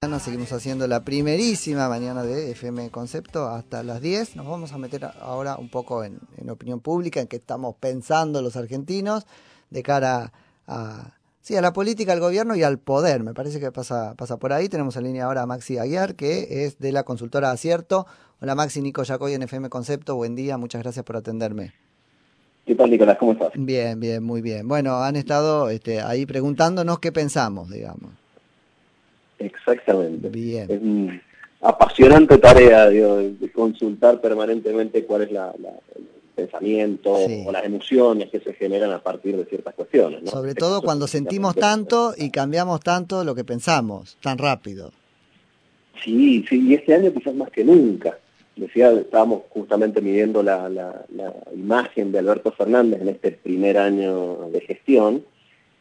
Seguimos haciendo la primerísima mañana de FM Concepto hasta las 10. Nos vamos a meter ahora un poco en, opinión pública, en qué estamos pensando los argentinos de cara a, sí, a la política, al gobierno y al poder. Me parece que pasa, pasa por ahí. Tenemos en línea ahora a Maxi Aguiar, que es de la consultora Acierto. Hola Maxi, Nico Yacoy en FM Concepto. Buen día, muchas gracias por atenderme. ¿Qué tal, Nicolás? ¿Cómo estás? Bien, bien, muy bien. Bueno, han estado este, ahí preguntándonos qué pensamos, digamos. Exactamente. Es una apasionante tarea de consultar permanentemente cuál es la, el pensamiento o las emociones que se generan a partir de ciertas cuestiones. Sobre todo cuando sentimos tanto y cambiamos tanto lo que pensamos, tan rápido. Sí, sí, y este año quizás más que nunca. Decía, estábamos justamente midiendo la, la, la imagen de Alberto Fernández en este primer año de gestión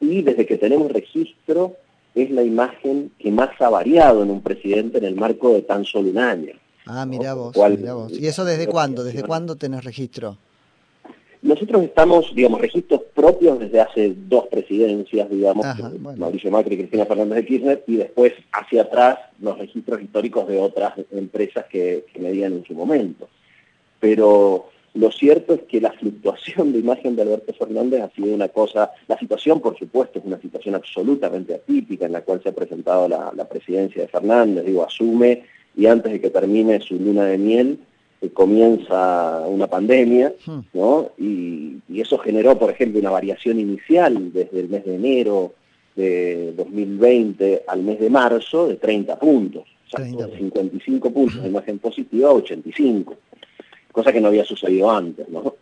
y desde que tenemos registro es la imagen que más ha variado en un presidente en el marco de tan solo un año. Ah, mira vos, vos. ¿Y eso desde cuándo? ¿Desde cuándo tenés registro? Nosotros estamos, digamos, registros propios desde hace dos presidencias, digamos, Mauricio Macri y Cristina Fernández de Kirchner, y después hacia atrás los registros históricos de otras empresas que, que medían en su momento. Pero lo cierto es que la fluctuación de imagen de Alberto Fernández ha sido una cosa, la situación por supuesto es una situación absolutamente atípica en la cual se ha presentado la, presidencia de Fernández, digo, asume y antes de que termine su luna de miel eh, comienza una pandemia, hmm. ¿no? Y, eso generó, por ejemplo, una variación inicial desde el mes de enero de 2020 al mes de marzo de 30 puntos, o sea, 55 puntos de imagen positiva a 85 cosa que no había sucedido antes, ¿no?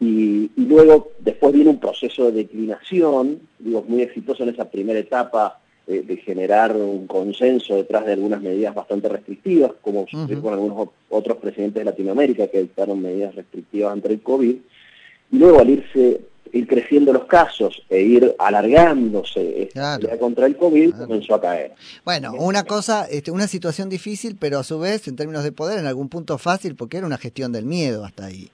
Y, luego, después viene un proceso de declinación, digo, muy exitoso en esa primera etapa de generar un consenso detrás de algunas medidas bastante restrictivas, como sucedió con algunos otros presidentes de Latinoamérica que dictaron medidas restrictivas ante el COVID, y luego al irse ir creciendo los casos e ir alargándose contra el COVID, comenzó a caer. Bueno, una cosa, este, una situación difícil, pero a su vez, en términos de poder, en algún punto fácil, porque era una gestión del miedo hasta ahí.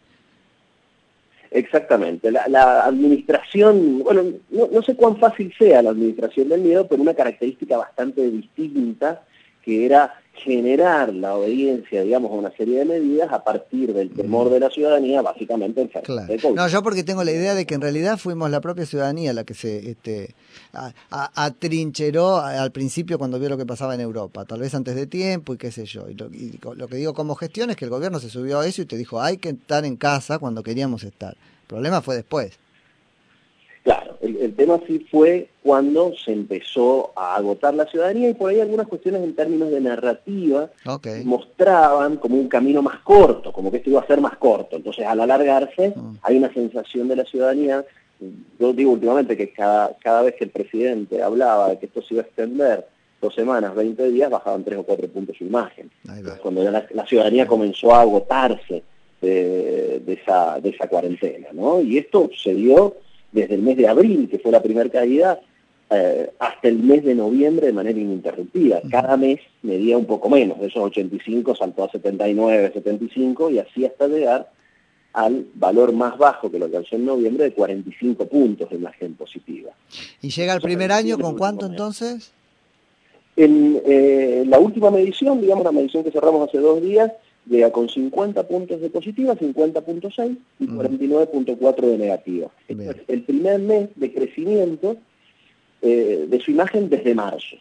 Exactamente. La, administración, bueno, no, no, sé cuán fácil sea la administración del miedo, pero una característica bastante distinta, que era generar la obediencia, digamos, a una serie de medidas a partir del temor de la ciudadanía, básicamente en claro. No, yo porque tengo la idea de que en realidad fuimos la propia ciudadanía la que se este, atrincheró al principio cuando vio lo que pasaba en Europa, tal vez antes de tiempo y qué sé yo. Y lo, y lo que digo como gestión es que el gobierno se subió a eso y te dijo, hay que estar en casa cuando queríamos estar. El problema fue después. Tema sí fue cuando se empezó a agotar la ciudadanía y por ahí algunas cuestiones en términos de narrativa mostraban como un camino más corto, como que esto iba a ser más corto. Entonces al alargarse mm. hay una sensación de la ciudadanía, yo digo últimamente que cada, cada vez que el presidente hablaba de que esto se iba a extender dos semanas, 20 días, bajaban tres o cuatro puntos su imagen. Cuando la, ciudadanía comenzó a agotarse de, esa, de esa cuarentena, ¿no? Y esto se dio desde el mes de abril, que fue la primera caída, eh, hasta el mes de noviembre de manera ininterrumpida. Cada mes medía un poco menos, de esos 85 saltó a 79, 75 y así hasta llegar al valor más bajo que lo alcanzó en noviembre de 45 puntos de imagen positiva. ¿Y llega el primer año con cuánto entonces? En eh, la última medición, digamos la medición que cerramos hace dos días, llega con 50 puntos de positiva, 50.6 y 49.4 de negativa. Este es el primer mes de crecimiento eh, de su imagen desde marzo.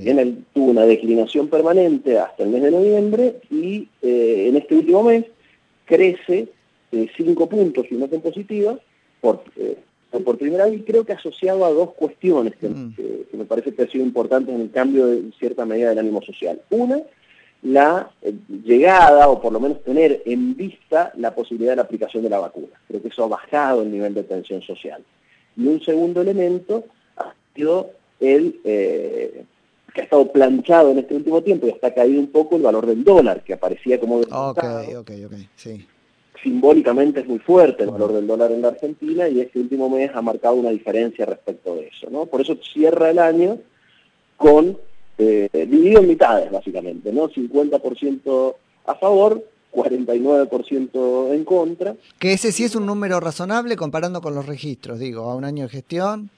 Bien, él tuvo una declinación permanente hasta el mes de noviembre y eh, en este último mes crece 5 puntos su imagen positiva por, eh, por primera vez creo que asociado a dos cuestiones que, mm. que, me parece que han sido importantes en el cambio de cierta medida del ánimo social. Una, la eh, llegada, o por lo menos tener en vista la posibilidad de la aplicación de la vacuna. Creo que eso ha bajado el nivel de tensión social. Y un segundo elemento ha sido el eh, que ha estado planchado en este último tiempo y hasta ha caído un poco el valor del dólar, que aparecía como... Okay, okay, okay, sí. Simbólicamente es muy fuerte el valor del dólar en la Argentina y este último mes ha marcado una diferencia respecto de eso. ¿no? Por eso cierra el año con eh, dividido en mitades, básicamente, ¿no? 50% a favor, 49% en contra. Que ese sí es un número razonable comparando con los registros, digo, a un año de gestión.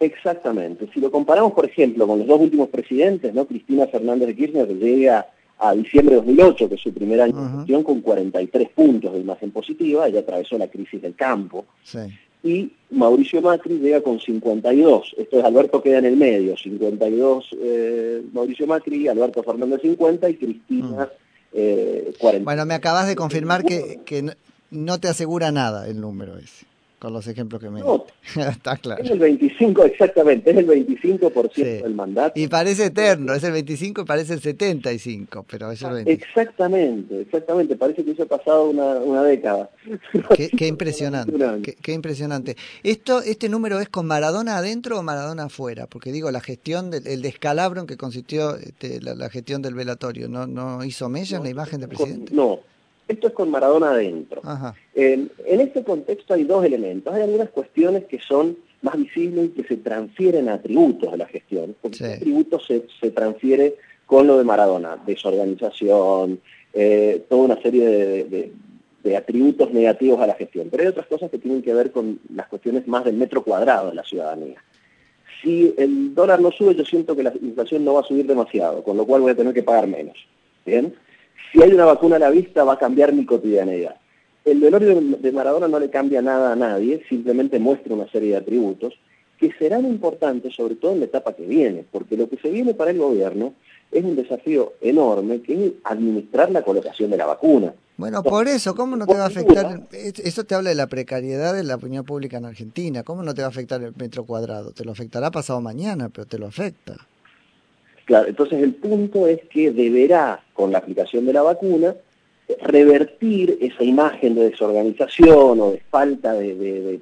Exactamente. Si lo comparamos, por ejemplo, con los dos últimos presidentes, ¿no? Cristina Fernández de Kirchner llega a diciembre de 2008, que es su primer año de gestión, con 43 puntos de imagen positiva, ella atravesó la crisis del campo. Y Mauricio Macri llega con 52, esto es Alberto queda en el medio, 52 eh, Mauricio Macri, Alberto Fernández 50 y Cristina 40. Eh, bueno, me acabas de confirmar que, que no te asegura nada el número ese con los ejemplos que me no, Está claro. Es el 25, exactamente, es el 25% del mandato. Y parece eterno, es el 25 y parece el 75, pero es el 25. Exactamente, exactamente, parece que eso ha pasado una, una década. Qué, impresionante, qué, impresionante. Esto, ¿Este número es con Maradona adentro o Maradona afuera? Porque digo, la gestión, del, el descalabro en que consistió este, la, gestión del velatorio, ¿no, no hizo mella en la imagen del presidente? No, esto es con Maradona adentro. en este contexto hay dos elementos. Hay algunas cuestiones que son más visibles y que se transfieren a atributos de la gestión, porque atributos se, se, transfiere con lo de Maradona, desorganización, eh, toda una serie de, de, atributos negativos a la gestión. Pero hay otras cosas que tienen que ver con las cuestiones más del metro cuadrado de la ciudadanía. Si el dólar no sube, yo siento que la inflación no va a subir demasiado, con lo cual voy a tener que pagar menos. ¿Bien? Si hay una vacuna a la vista va a cambiar mi cotidianidad. El velorio de Maradona no le cambia nada a nadie, simplemente muestra una serie de atributos que serán importantes sobre todo en la etapa que viene, porque lo que se viene para el gobierno es un desafío enorme que es administrar la colocación de la vacuna. Bueno, por eso, ¿cómo no te va a afectar? Eso te habla de la precariedad de la opinión pública en Argentina. ¿Cómo no te va a afectar el metro cuadrado? Te lo afectará pasado mañana, pero te lo afecta. Claro, entonces el punto es que deberá, con la aplicación de la vacuna, revertir esa imagen de desorganización o de falta de,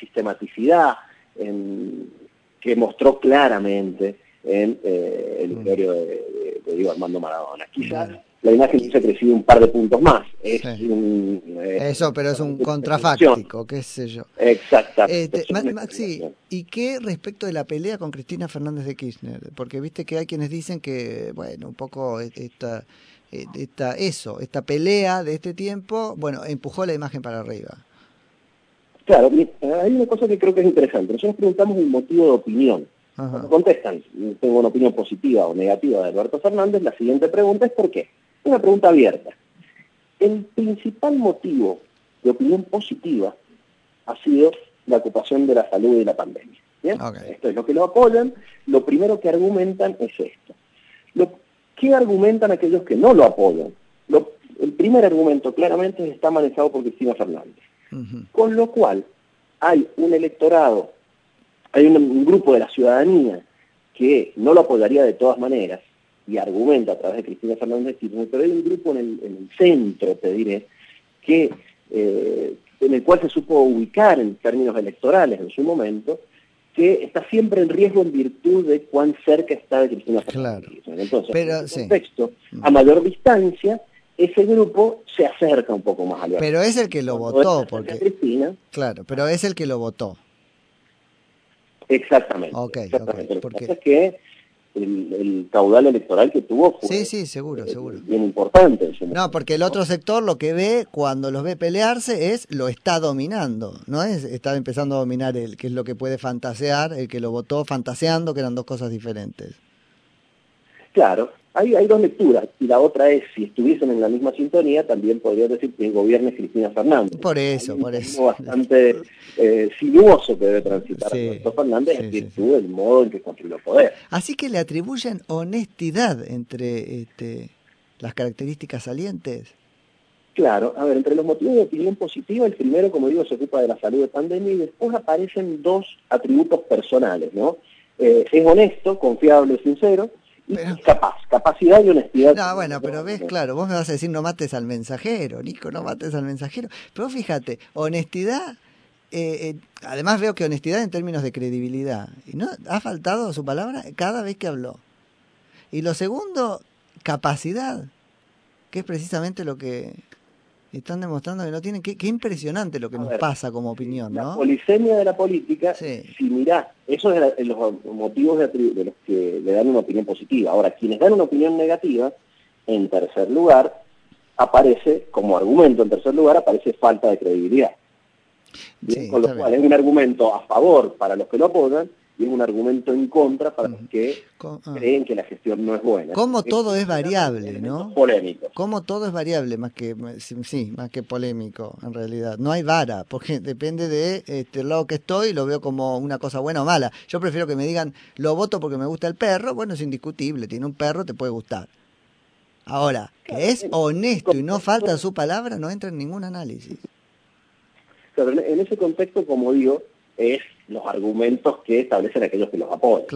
sistematicidad que mostró claramente en eh, el mm. imperio de, Diego Armando Maradona. Quizás la imagen se ha crecido un par de puntos más. Es eh, Eso, pero es un contrafáctico, qué sé yo. Exactamente. Este, Maxi, ¿y qué respecto de la pelea con Cristina Fernández de Kirchner? Porque viste que hay quienes dicen que, bueno, un poco esta, esta, eso, esta pelea de este tiempo, bueno, empujó la imagen para arriba. Claro, hay una cosa que creo que es interesante. Nosotros preguntamos un motivo de opinión. Cuando contestan, tengo una opinión positiva o negativa de Alberto Fernández, la siguiente pregunta es ¿por qué? Una pregunta abierta. El principal motivo de opinión positiva ha sido la ocupación de la salud y la pandemia. Esto es lo que lo apoyan. Lo primero que argumentan es esto. Lo, ¿Qué argumentan aquellos que no lo apoyan? el primer argumento claramente está manejado por Cristina Fernández. Con lo cual hay un electorado, hay un grupo de la ciudadanía que no lo apoyaría de todas maneras, y argumenta a través de Cristina Fernández Kirchner, pero hay un grupo en el, centro, te diré, que, eh, en el cual se supo ubicar en términos electorales en su momento, que está siempre en riesgo en virtud de cuán cerca está de Cristina Fernández Kirchner. Entonces, en ese contexto, mm. a mayor distancia, ese grupo se acerca un poco más al Pero es el que lo votó, porque... Cristina, claro, pero es el que lo votó. Exactamente. Okay, exactamente. porque... es que el, caudal electoral que tuvo fue sí, sí, seguro, eh, seguro. bien importante. no, porque el otro sector lo que ve cuando los ve pelearse es lo está dominando, no es está empezando a dominar él, que es lo que puede fantasear, el que lo votó fantaseando, que eran dos cosas diferentes. Claro, hay, hay dos lecturas, y la otra es, si estuviesen en la misma sintonía, también podría decir que el gobierno es Cristina Fernández. Por eso, por eso. bastante eh, sinuoso que debe transitar sí, Fernández en virtud del modo en que construyó el poder. Así que le atribuyen honestidad entre este, las características salientes. Claro, a ver, entre los motivos de opinión positiva, el primero, como digo, se ocupa de la salud de pandemia y después aparecen dos atributos personales, ¿no? Eh, es honesto, confiable, sincero, capaz, capacidad y honestidad. No, bueno, pero ves, claro, vos me vas a decir no mates al mensajero, Nico, no mates al mensajero. Pero fíjate, honestidad, eh, eh, además veo que honestidad en términos de credibilidad. Y no ha faltado su palabra cada vez que habló. Y lo segundo, capacidad, que es precisamente lo que están demostrando que no tienen. Qué, impresionante lo que nos pasa como opinión, ¿no? La polisemia de la política, si mirás, eso es los motivos de, de, los que le dan una opinión positiva. Ahora, quienes dan una opinión negativa, en tercer lugar, aparece, como argumento en tercer lugar, aparece falta de credibilidad. con lo cual es un argumento a favor para los que lo apoyan y es un argumento en contra para los que ah. creen que la gestión no es buena. Como todo es variable, ¿no? Polémico. Como todo es variable, más que sí, más que polémico, en realidad. No hay vara, porque depende de este, el lado que estoy, lo veo como una cosa buena o mala. Yo prefiero que me digan, lo voto porque me gusta el perro, bueno, es indiscutible, tiene un perro, te puede gustar. Ahora, que es honesto y no falta su palabra, no entra en ningún análisis. Pero en ese contexto, como digo, es los argumentos que establecen aquellos que los apoyan.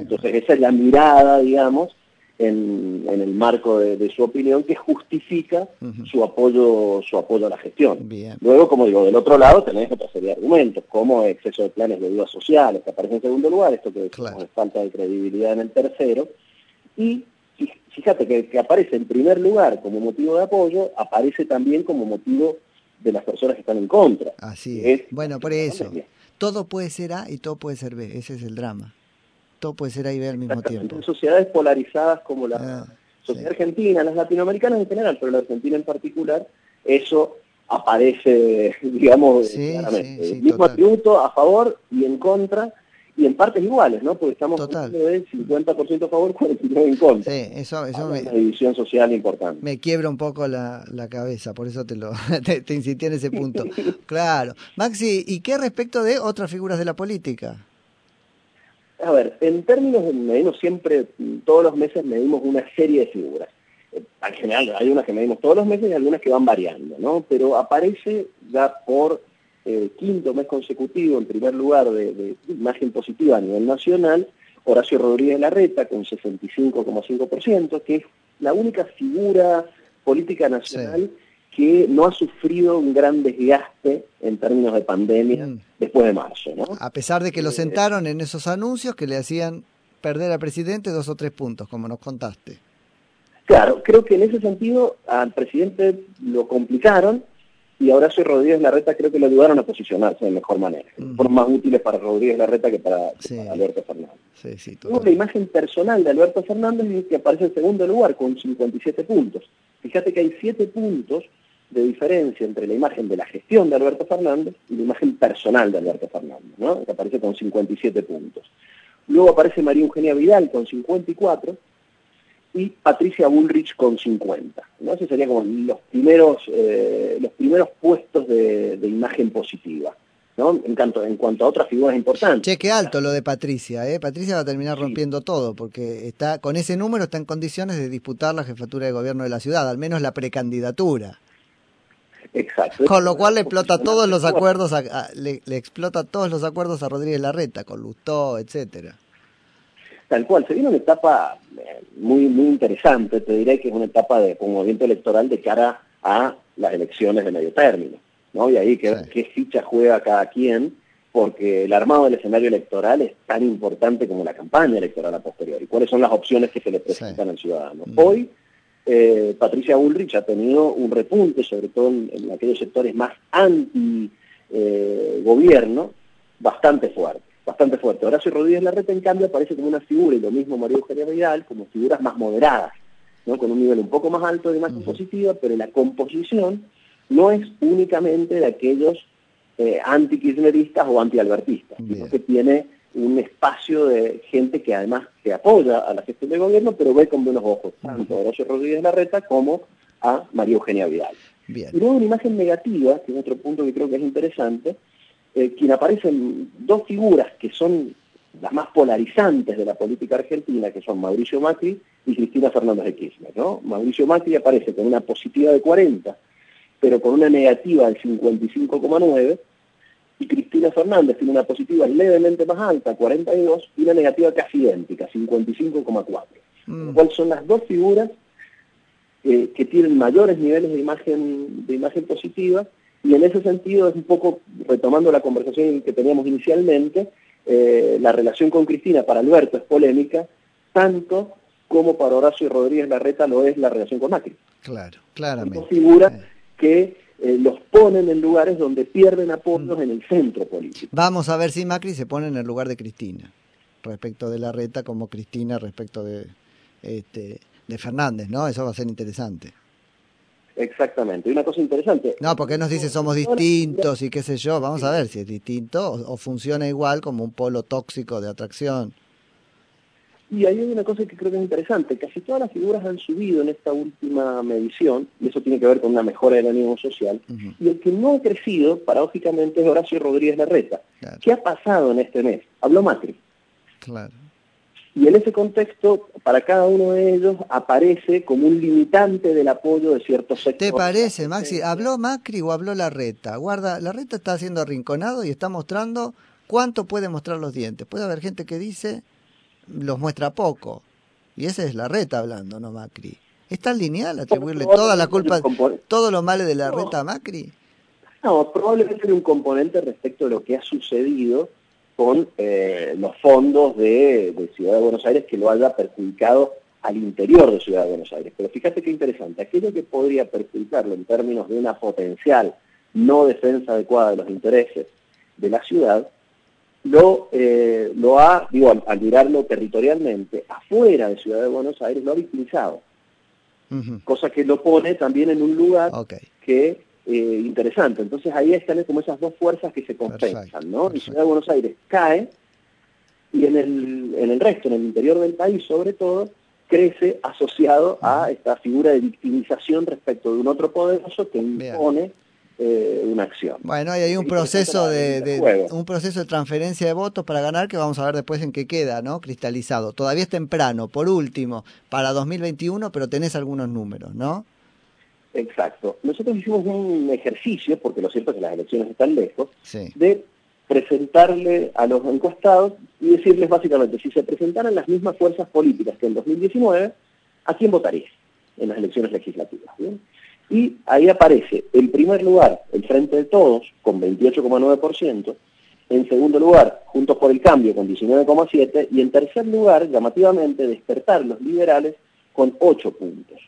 Entonces esa es la mirada, digamos, en, el marco de, su opinión que justifica su apoyo su apoyo a la gestión. Luego, como digo, del otro lado tenés otra serie de argumentos, como exceso de planes de ayudas sociales, que aparece en segundo lugar, esto que es falta de credibilidad en el tercero, y fíjate que, que aparece en primer lugar como motivo de apoyo, aparece también como motivo de las personas que están en contra. Así es. bueno, por eso. Todo puede ser A y todo puede ser B. Ese es el drama. Todo puede ser A y B al mismo tiempo. En sociedades polarizadas como la ah, sociedad argentina, las latinoamericanas en general, pero la argentina en particular, eso aparece, digamos, claramente. el mismo atributo a favor y en contra y en partes iguales, ¿no? Porque estamos hablando de 50% a favor, 49% en contra. Sí, eso, eso me, una división social importante. Me quiebra un poco la, la cabeza, por eso te lo te, insistí en ese punto. claro. Maxi, ¿y qué respecto de otras figuras de la política? A ver, en términos de medimos siempre, todos los meses medimos una serie de figuras. Eh, en general hay unas que medimos todos los meses y algunas que van variando, ¿no? Pero aparece ya por eh, quinto mes consecutivo en primer lugar de, imagen positiva a nivel nacional, Horacio Rodríguez Larreta con 65,5%, que es la única figura política nacional que no ha sufrido un gran desgaste en términos de pandemia mm. después de marzo. A pesar de que lo eh, sentaron en esos anuncios que le hacían perder al presidente dos o tres puntos, como nos contaste. Claro, creo que en ese sentido al presidente lo complicaron y Horacio Rodríguez Larreta creo que lo ayudaron a posicionarse de mejor manera. Fueron más útiles para Rodríguez Larreta que para, Alberto Fernández. Sí, la imagen personal de Alberto Fernández es que aparece en segundo lugar con 57 puntos. Fíjate que hay 7 puntos de diferencia entre la imagen de la gestión de Alberto Fernández y la imagen personal de Alberto Fernández, ¿no? que aparece con 57 puntos. Luego aparece María Eugenia Vidal con 54, y Patricia Bullrich con 50. ¿no? Esos serían como los primeros, eh, los primeros puestos de, imagen positiva. ¿no? En, cuanto, en cuanto a otras figuras importantes. Che, qué alto lo de Patricia, ¿eh? Patricia va a terminar rompiendo todo, porque está con ese número está en condiciones de disputar la jefatura de gobierno de la ciudad, al menos la precandidatura. Exacto. Con lo cual le explota todos los acuerdos, le, le, explota todos los acuerdos a Rodríguez Larreta, con Lustó, etcétera. Tal cual, se viene una etapa eh, muy, muy interesante, te diré que es una etapa de movimiento electoral de cara a las elecciones de medio término, ¿no? Y ahí qué, qué ficha juega cada quien, porque el armado del escenario electoral es tan importante como la campaña electoral a posteriori. ¿Cuáles son las opciones que se le presentan al ciudadano? Mm. Hoy, eh, Patricia Bullrich ha tenido un repunte, sobre todo en, aquellos sectores más anti-gobierno, eh, bastante fuerte bastante fuerte. Horacio Rodríguez Larreta, en cambio, aparece como una figura, y lo mismo María Eugenia Vidal, como figuras más moderadas, ¿no? con un nivel un poco más alto de imagen positiva, pero la composición no es únicamente de aquellos eh, anti-kirchneristas o anti-albertistas, sino que tiene un espacio de gente que además se apoya a la gestión del gobierno, pero ve con buenos ojos tanto a Horacio Rodríguez Larreta como a María Eugenia Vidal. Y luego una imagen negativa, que es otro punto que creo que es interesante, eh, quien aparecen dos figuras que son las más polarizantes de la política argentina, que son Mauricio Macri y Cristina Fernández de Kirchner. ¿no? Mauricio Macri aparece con una positiva de 40, pero con una negativa del 55,9, y Cristina Fernández tiene una positiva levemente más alta, 42, y una negativa casi idéntica, 55,4. Mm. ¿Cuáles son las dos figuras eh, que tienen mayores niveles de imagen, de imagen positiva y en ese sentido es un poco, retomando la conversación que teníamos inicialmente, eh, la relación con Cristina para Alberto es polémica, tanto como para Horacio Rodríguez Larreta lo es la relación con Macri. Claro, claramente. Son figuras que eh, los ponen en lugares donde pierden apoyos mm. en el centro político. Vamos a ver si Macri se pone en el lugar de Cristina, respecto de Larreta como Cristina respecto de, este, de Fernández, ¿no? Eso va a ser interesante. Exactamente. Y una cosa interesante. No, porque nos dice somos distintos y qué sé yo. Vamos a ver si es distinto o, funciona igual como un polo tóxico de atracción. Y ahí hay una cosa que creo que es interesante. Casi todas las figuras han subido en esta última medición, y eso tiene que ver con una mejora del ánimo social. Y el que no ha crecido, paradójicamente, es Horacio Rodríguez Larreta. ¿Qué ha pasado en este mes? Habló Macri. Claro. Y en ese contexto, para cada uno de ellos aparece como un limitante del apoyo de ciertos sectores. ¿Te parece, Maxi? ¿Habló Macri o habló Larreta? Guarda, Larreta está siendo arrinconado y está mostrando cuánto puede mostrar los dientes. Puede haber gente que dice, los muestra poco. Y ese es Larreta hablando, no Macri. ¿Está lineal atribuirle toda la culpa, todo lo malo de Larreta a Macri? No, probablemente hay un componente respecto a lo que ha sucedido con eh, los fondos de, Ciudad de Buenos Aires que lo haya perjudicado al interior de Ciudad de Buenos Aires. Pero fíjate qué interesante, aquello que podría perjudicarlo en términos de una potencial no defensa adecuada de los intereses de la ciudad, lo, eh, lo ha, digo, al, mirarlo territorialmente, afuera de Ciudad de Buenos Aires, lo ha victimizado. Cosa que lo pone también en un lugar que eh, interesante. Entonces ahí están como esas dos fuerzas que se compensan, ¿no? En Ciudad de Buenos Aires cae y en el, en el resto, en el interior del país sobre todo, crece asociado a esta figura de victimización respecto de un otro poderoso que impone eh, una acción. Bueno, hay ahí un proceso de, un proceso de transferencia de votos para ganar que vamos a ver después en qué queda, ¿no? Cristalizado. Todavía es temprano, por último, para 2021, pero tenés algunos números, ¿no? Exacto. Nosotros hicimos un ejercicio, porque lo cierto es que las elecciones están lejos, de presentarle a los encuestados y decirles básicamente, si se presentaran las mismas fuerzas políticas que en 2019, ¿a quién votaría en las elecciones legislativas? Y ahí aparece, en primer lugar, el Frente de Todos, con 28,9%, en segundo lugar, Juntos por el Cambio, con 19,7%, y en tercer lugar, llamativamente, Despertar los Liberales, con 8 puntos.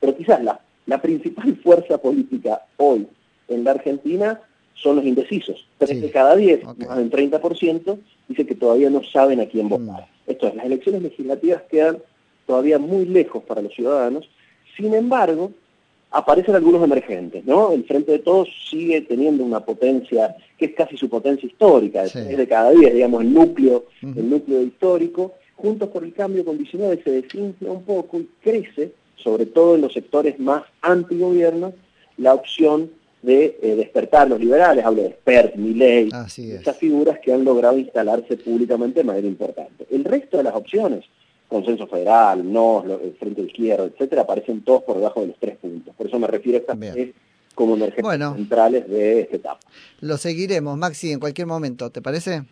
Pero quizás la la principal fuerza política hoy en la Argentina son los indecisos. Tres de cada diez, más del 30%, dice que todavía no saben a quién votar. Mm. Esto es, las elecciones legislativas quedan todavía muy lejos para los ciudadanos. Sin embargo, aparecen algunos emergentes, ¿no? El Frente de Todos sigue teniendo una potencia que es casi su potencia histórica, es de cada diez, digamos, el núcleo, el núcleo histórico. Juntos por el cambio con 19 se desinfla un poco y crece sobre todo en los sectores más antigobierno, la opción de eh, despertar los liberales, hablo de Spert, Milley, esas figuras que han logrado instalarse públicamente de manera importante. El resto de las opciones, Consenso Federal, NOS, el Frente de Izquierda, etcétera, aparecen todos por debajo de los tres puntos. Por eso me refiero a estas tres como emergencias centrales de esta etapa. Lo seguiremos, Maxi, en cualquier momento, ¿te parece?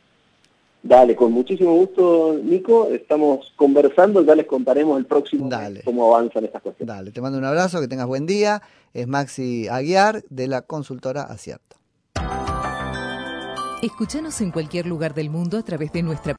Dale, con muchísimo gusto, Nico. Estamos conversando, ya les contaremos el próximo Dale. cómo avanzan estas cuestiones. Dale, te mando un abrazo, que tengas buen día. Es Maxi Aguiar de la consultora Acierto. Escúchanos en cualquier lugar del mundo a través de nuestra